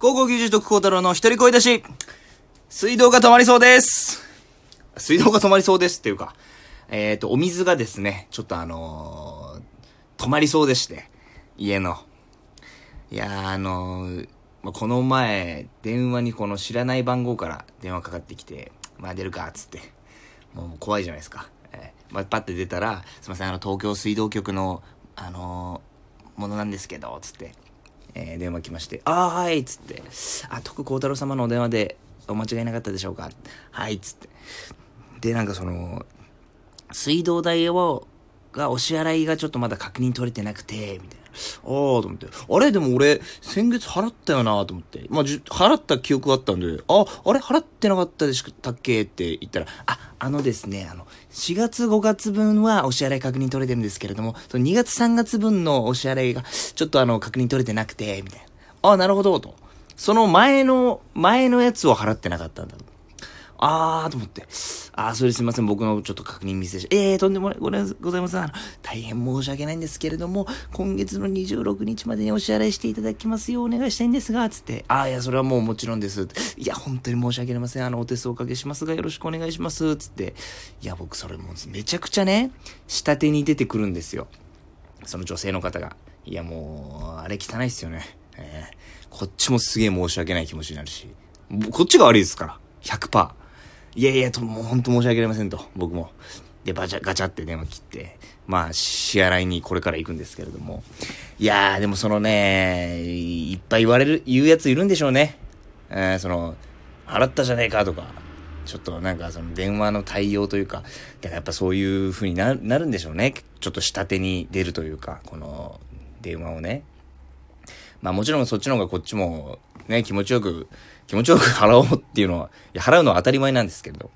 高校球児徳光太郎の一人声出し、水道が止まりそうです。水道が止まりそうですっていうか、えっ、と、お水がですね、ちょっとあのー止まりそうでして、家の。いやー、あのーまあ、この前、電話にこの知らない番号から電話かかってきて、まあ出るか、っつって。もう怖いじゃないですか。えーまあ、パッて出たら、すいません、あの、東京水道局の、あのーものなんですけど、つって。えー電話来まして、あーはいっ、つって。あ、徳光太郎様のお電話でお間違いなかったでしょうか？はいっ、つって。で、なんかその、水道代を、が、お支払いがちょっとまだ確認取れてなくて、みたいな。ああ、と思って。あれ？でも俺、先月払ったよなと思って。まあ、払った記憶があったんで、あ、あれ？払ってなかったでしたっけ？って言ったら、あ、あのですね、あの、4月5月分はお支払い確認取れてるんですけれども、その2月3月分のお支払いが、ちょっとあの、確認取れてなくて、みたいな。あ、なるほど、と。その前の、前のやつを払ってなかったんだと。あーと思って。あー、それすいません。僕のちょっと確認ミスでした。えー、とんでもない、ございません。あの、大変申し訳ないんですけれども、今月の26日までにお支払いしていただきますようお願いしたいんですが、つって。あー、いや、それはもうもちろんです。いや、本当に申し訳ありません。あの、お手数おかけしますが、よろしくお願いします。つって。いや、僕それもうめちゃくちゃね、下手に出てくるんですよ。その女性の方が。いや、もう、あれ汚いっすよね。えーこっちもすげえ申し訳ない気持ちになるし。こっちが悪いですから。100%。いやいや、と、もう本当申し訳ありませんと、僕も。で、バチャ、ガチャって電話切って、まあ、支払いにこれから行くんですけれども。いやー、でもそのね、いっぱい言われる、言うやついるんでしょうね。えー、その、払ったじゃねえかとか、ちょっとなんかその電話の対応というか、だからやっぱそういう風にななるんでしょうね。ちょっと下手に出るというか、この電話をね。まあもちろんそっちの方がこっちもね、気持ちよく、気持ちよく 払おうっていうのは、払うのは当たり前なんですけど、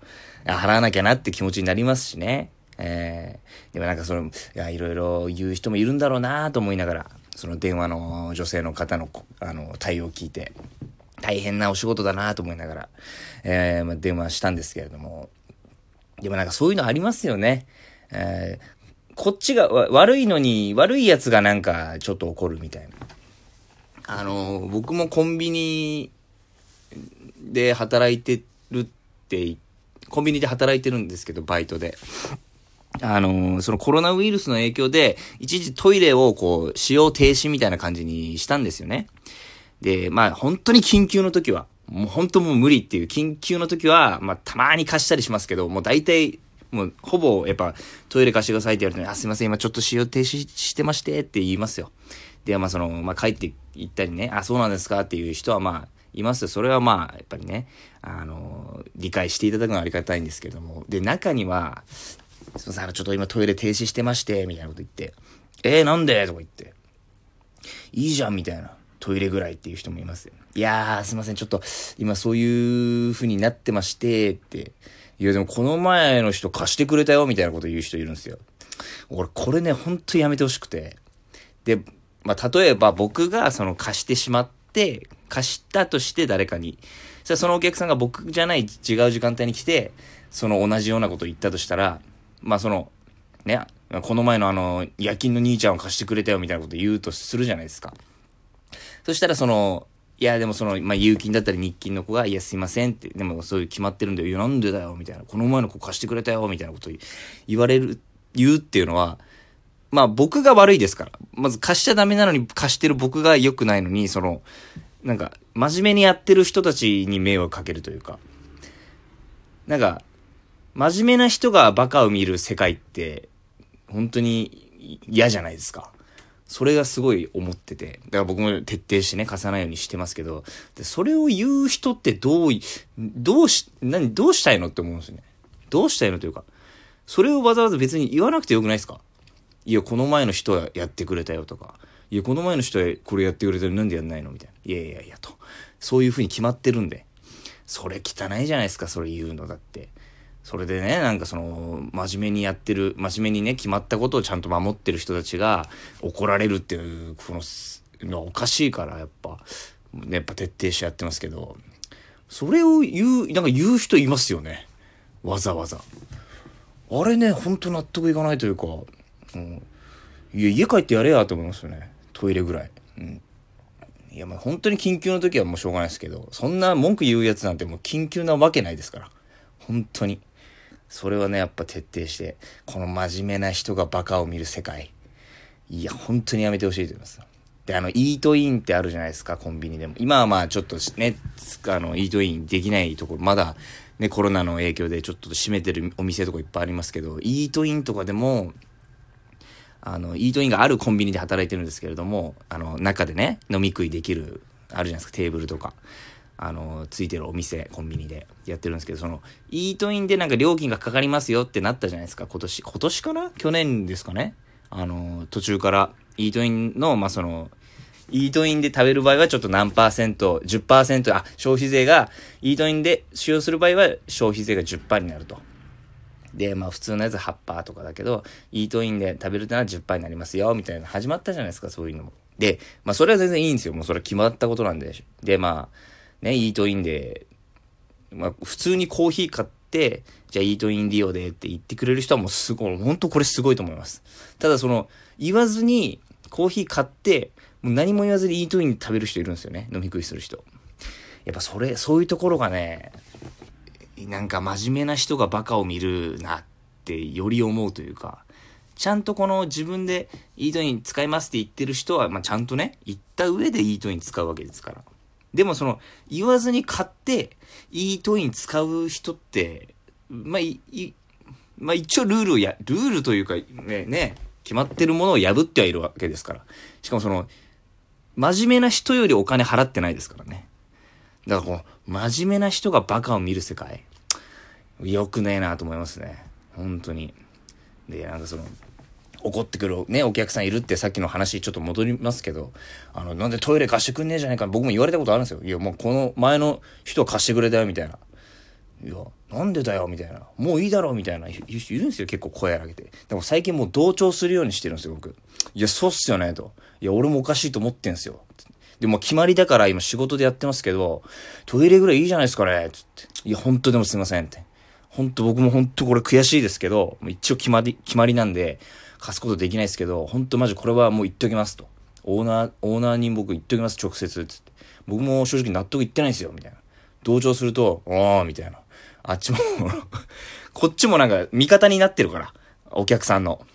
払わなきゃなって気持ちになりますしね。えー、でもなんかその、いや、いろいろ言う人もいるんだろうなと思いながら、その電話の女性の方の、あの、対応を聞いて、大変なお仕事だなと思いながら、えーま、電話したんですけれども、でもなんかそういうのありますよね。えーこっちが悪いのに、悪いやつがなんかちょっと怒るみたいな。あの、僕もコンビニで働いてるって、コンビニで働いてるんですけど、バイトで。あの、そのコロナウイルスの影響で、一時トイレをこう、使用停止みたいな感じにしたんですよね。で、まあ本当に緊急の時は、もう本当もう無理っていう緊急の時は、まあたまに貸したりしますけど、もう大体、もうほぼやっぱトイレ貸してくださいって言われると、あ、すいません、今ちょっと使用停止してましてって言いますよ。で、まあその、まあ帰って行ったりね、あ、そうなんですかっていう人はまあ、います。それはまあ、やっぱりね、あの、理解していただくのはありがたいんですけれども。で、中には、すいません、ちょっと今トイレ停止してまして、みたいなこと言って、えー、なんで？とか言って、いいじゃん、みたいな。トイレぐらいっていう人もいます。いやー、すいません、ちょっと、今そういう風になってまして、って。いや、でもこの前の人貸してくれたよ、みたいなこと言う人いるんですよ。俺、これね、ほんとやめてほしくて。で、まあ、例えば僕がその貸してしまって、貸したとして誰かに。そそのお客さんが僕じゃない違う時間帯に来て、その同じようなことを言ったとしたら、まあその、ね、この前のあの、夜勤の兄ちゃんを貸してくれたよみたいなこと言うとするじゃないですか。そしたらその、いやでもその、まあ、有勤だったり日勤の子が、いやすいませんって、でもそういう決まってるんで、いやなんでだよみたいな、この前の子貸してくれたよみたいなこと言われる、言うっていうのは、まあ僕が悪いですから。まず貸しちゃダメなのに貸してる僕が良くないのに、その、なんか、真面目にやってる人たちに迷惑かけるというか、なんか、真面目な人がバカを見る世界って、本当に嫌じゃないですか。それがすごい思ってて。だから僕も徹底してね、貸さないようにしてますけど、でそれを言う人ってどう、どうし、何、どうしたいのって思うんですよね。どうしたいのというか、それをわざわざ別に言わなくてよくないですか？いや、この前の人はやってくれたよとか、いや、この前の人はこれやってくれたのになんでやんないの？みたいな。いやいやいやと。そういう風に決まってるんで。それ汚いじゃないですか、それ言うのだって。それでね、なんかその、真面目にやってる、真面目にね、決まったことをちゃんと守ってる人たちが怒られるっていう、この、のはおかしいから、やっぱ、ね、やっぱ徹底してやってますけど、それを言う、なんか言う人いますよね。わざわざ。あれね、ほんと納得いかないというか、うん、いや、家帰ってやれやと思いますよね。トイレぐらい。うん。いや、まあ本当に緊急の時はもうしょうがないですけど、そんな文句言うやつなんてもう緊急なわけないですから。本当に。それはね、やっぱ徹底して、この真面目な人がバカを見る世界。いや、本当にやめてほしいと思います。で、あの、イートインってあるじゃないですか、コンビニでも。今はまあちょっとね、あの、イートインできないところ、まだね、コロナの影響でちょっと閉めてるお店とかいっぱいありますけど、イートインとかでも、あの、イートインがあるコンビニで働いてるんですけれども、あの、中でね、飲み食いできる、あるじゃないですか、テーブルとか。あの、ついてるお店、コンビニでやってるんですけど、その、イートインでなんか料金がかかりますよってなったじゃないですか、今年。今年かな？去年ですかね？あの、途中から、イートインの、まあ、その、イートインで食べる場合はちょっと何パーセント、10%、あ、消費税が、イートインで使用する場合は消費税が10%になると。で、まあ普通のやつ8%とかだけど、イートインで食べるってのは10%になりますよ、みたいな始まったじゃないですか、そういうのも。で、まあそれは全然いいんですよ。もうそれは決まったことなんで。で、まあ、ね、イートインで、まあ普通にコーヒー買って、じゃあイートイン利用でって言ってくれる人はもうすごい、本当これすごいと思います。ただその、言わずにコーヒー買って、もう何も言わずにイートインで食べる人いるんですよね。飲み食いする人。やっぱそれ、そういうところがね、なんか真面目な人がバカを見るなってより思うというか、ちゃんとこの自分でイートイン使いますって言ってる人は、まあ、ちゃんとね、言った上でイートイン使うわけですから。でもその、言わずに買って、イートイン使う人って、まあ、い、まあ一応ルールをや、ルールというか、ね、ね、決まってるものを破ってはいるわけですから。しかもその、真面目な人よりお金払ってないですからね。だからこう、真面目な人がバカを見る世界、よくねえなと思いますね。本当に。で、なんかその、怒ってくるね、お客さんいるってさっきの話ちょっと戻りますけど、あの、なんでトイレ貸してくんねえじゃないか僕も言われたことあるんですよ。いや、もうこの前の人貸してくれたよ、みたいな。いや、なんでだよ、みたいな。もういいだろ、みたいな。いるんですよ、結構声荒げて。でも最近もう同調するようにしてるんですよ、僕。いや、そうっすよね、と。いや、俺もおかしいと思ってんすよ。でも決まりだから今仕事でやってますけど、トイレぐらいいいじゃないですかね、つって。いや、ほんとでもすいませんって。ほんと僕もほんとこれ悔しいですけど、一応決まり、決まりなんで、貸すことできないですけど、ほんとマジこれはもう言っときますと。オーナー、オーナーに僕言っときます、直接、つって。僕も正直納得いってないんですよ、みたいな。同調すると、ああ、みたいな。あっちも こっちもなんか味方になってるから。お客さんの。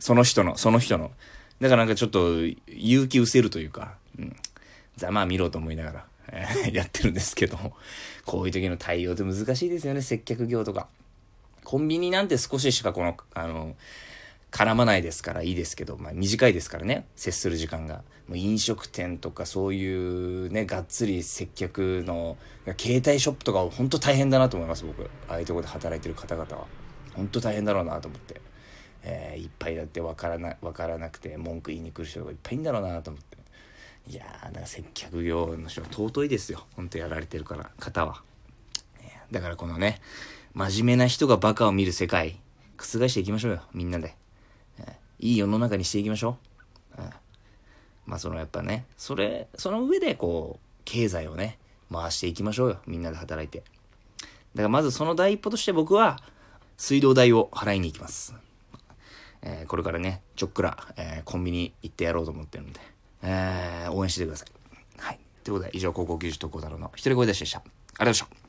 その人の、その人の。だからなんかちょっと勇気失せるというか、ざまあ見ろと思いながら、えー、やってるんですけども、こういう時の対応って難しいですよね、接客業とか。コンビニなんて少ししかこの、あの、絡まないですからいいですけど、まあ短いですからね、接する時間が。もう飲食店とかそういうね、がっつり接客の、携帯ショップとか本当大変だなと思います、僕。ああいうとこで働いてる方々は。本当大変だろうなと思って。えー、いっぱいだって分からな、分からなくて文句言いに来る人がいっぱいいんだろうなと思って。いやー、だから接客業の人は尊いですよ。ほんとやられてるから、方は。だからこのね、真面目な人がバカを見る世界、覆していきましょうよ、みんなで。いい世の中にしていきましょう。まあそのやっぱね、それ、その上でこう、経済をね、回していきましょうよ。みんなで働いて。だからまずその第一歩として僕は、水道代を払いに行きます。えー、これからね、ちょっくら、えー、コンビニ行ってやろうと思ってるんで、えー、応援してください。はい。ということで、以上、高校球児特攻太郎の一人声出しでした。ありがとうございました。